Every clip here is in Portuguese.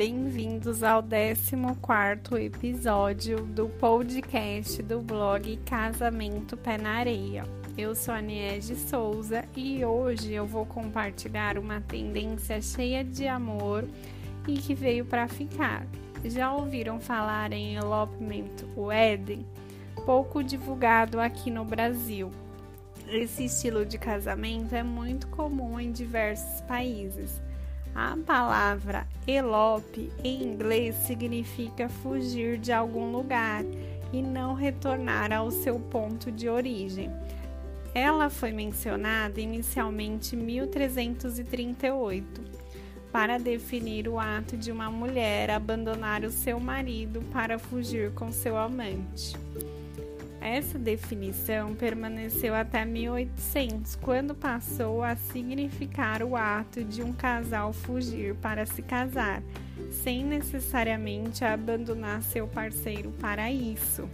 bem-vindos ao 14 episódio do podcast do blog Casamento Pé na Areia. Eu sou a Niege Souza e hoje eu vou compartilhar uma tendência cheia de amor e que veio para ficar. Já ouviram falar em elopement wedding? Pouco divulgado aqui no Brasil. Esse estilo de casamento é muito comum em diversos países a palavra elope em inglês significa fugir de algum lugar e não retornar ao seu ponto de origem. Ela foi mencionada inicialmente em 1338 para definir o ato de uma mulher abandonar o seu marido para fugir com seu amante. Essa definição permaneceu até 1800, quando passou a significar o ato de um casal fugir para se casar, sem necessariamente abandonar seu parceiro para isso.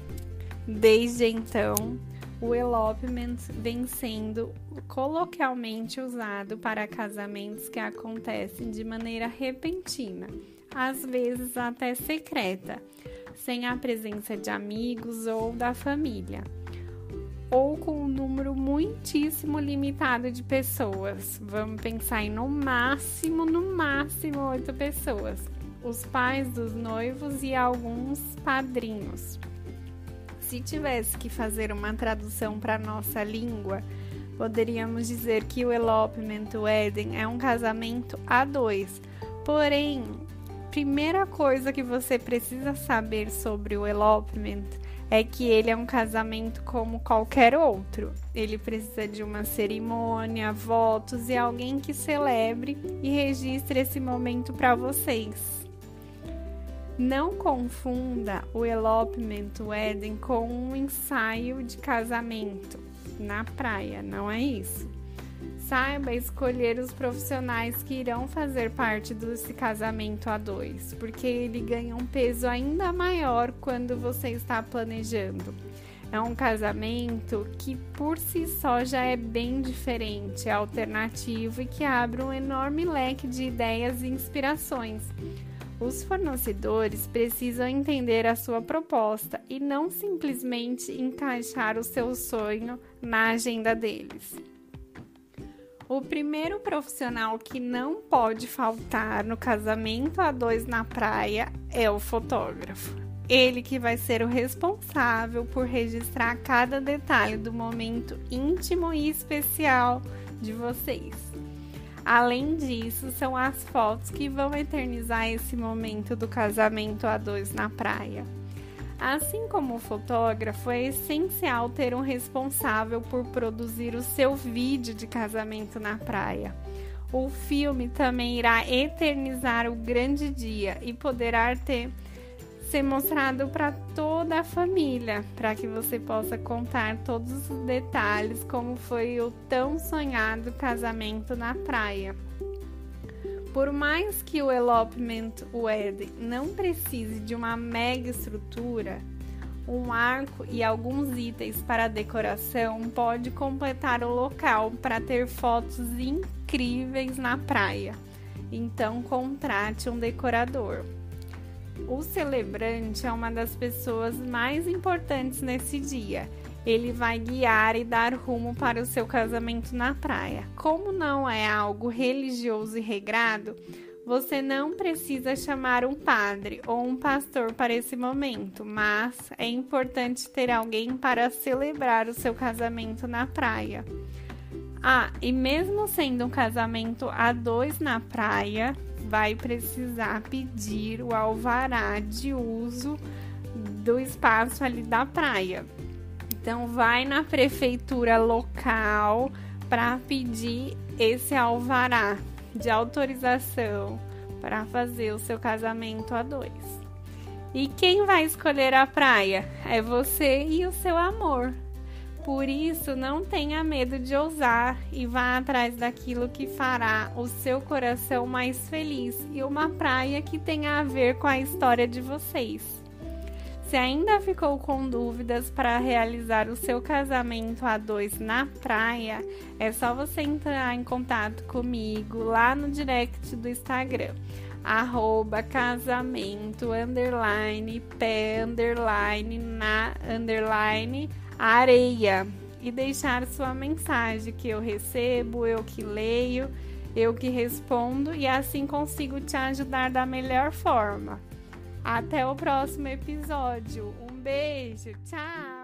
Desde então, o elopement vem sendo coloquialmente usado para casamentos que acontecem de maneira repentina, às vezes até secreta sem a presença de amigos ou da família, ou com um número muitíssimo limitado de pessoas. Vamos pensar em no máximo, no máximo oito pessoas, os pais dos noivos e alguns padrinhos. Se tivesse que fazer uma tradução para nossa língua, poderíamos dizer que o elopement wedding é um casamento a dois. Porém, primeira coisa que você precisa saber sobre o elopement é que ele é um casamento como qualquer outro. Ele precisa de uma cerimônia, votos e alguém que celebre e registre esse momento para vocês. Não confunda o elopement wedding com um ensaio de casamento na praia, não é isso. Saiba escolher os profissionais que irão fazer parte desse casamento a dois, porque ele ganha um peso ainda maior quando você está planejando. É um casamento que por si só já é bem diferente, é alternativo e que abre um enorme leque de ideias e inspirações. Os fornecedores precisam entender a sua proposta e não simplesmente encaixar o seu sonho na agenda deles. O primeiro profissional que não pode faltar no casamento a dois na praia é o fotógrafo. Ele que vai ser o responsável por registrar cada detalhe do momento íntimo e especial de vocês. Além disso, são as fotos que vão eternizar esse momento do casamento a dois na praia. Assim como o fotógrafo, é essencial ter um responsável por produzir o seu vídeo de casamento na praia. O filme também irá eternizar o grande dia e poderá ter ser mostrado para toda a família, para que você possa contar todos os detalhes como foi o tão sonhado casamento na praia. Por mais que o elopement wedding não precise de uma mega estrutura, um arco e alguns itens para decoração pode completar o local para ter fotos incríveis na praia. Então contrate um decorador. O celebrante é uma das pessoas mais importantes nesse dia ele vai guiar e dar rumo para o seu casamento na praia. Como não é algo religioso e regrado, você não precisa chamar um padre ou um pastor para esse momento, mas é importante ter alguém para celebrar o seu casamento na praia. Ah, e mesmo sendo um casamento a dois na praia, vai precisar pedir o alvará de uso do espaço ali da praia. Então, vai na prefeitura local para pedir esse alvará de autorização para fazer o seu casamento a dois. E quem vai escolher a praia? É você e o seu amor. Por isso, não tenha medo de ousar e vá atrás daquilo que fará o seu coração mais feliz e uma praia que tenha a ver com a história de vocês. Se ainda ficou com dúvidas para realizar o seu casamento a dois na praia, é só você entrar em contato comigo lá no direct do Instagram. arroba casamento underline pé underline na underline areia e deixar sua mensagem que eu recebo, eu que leio, eu que respondo e assim consigo te ajudar da melhor forma. Até o próximo episódio. Um beijo, tchau!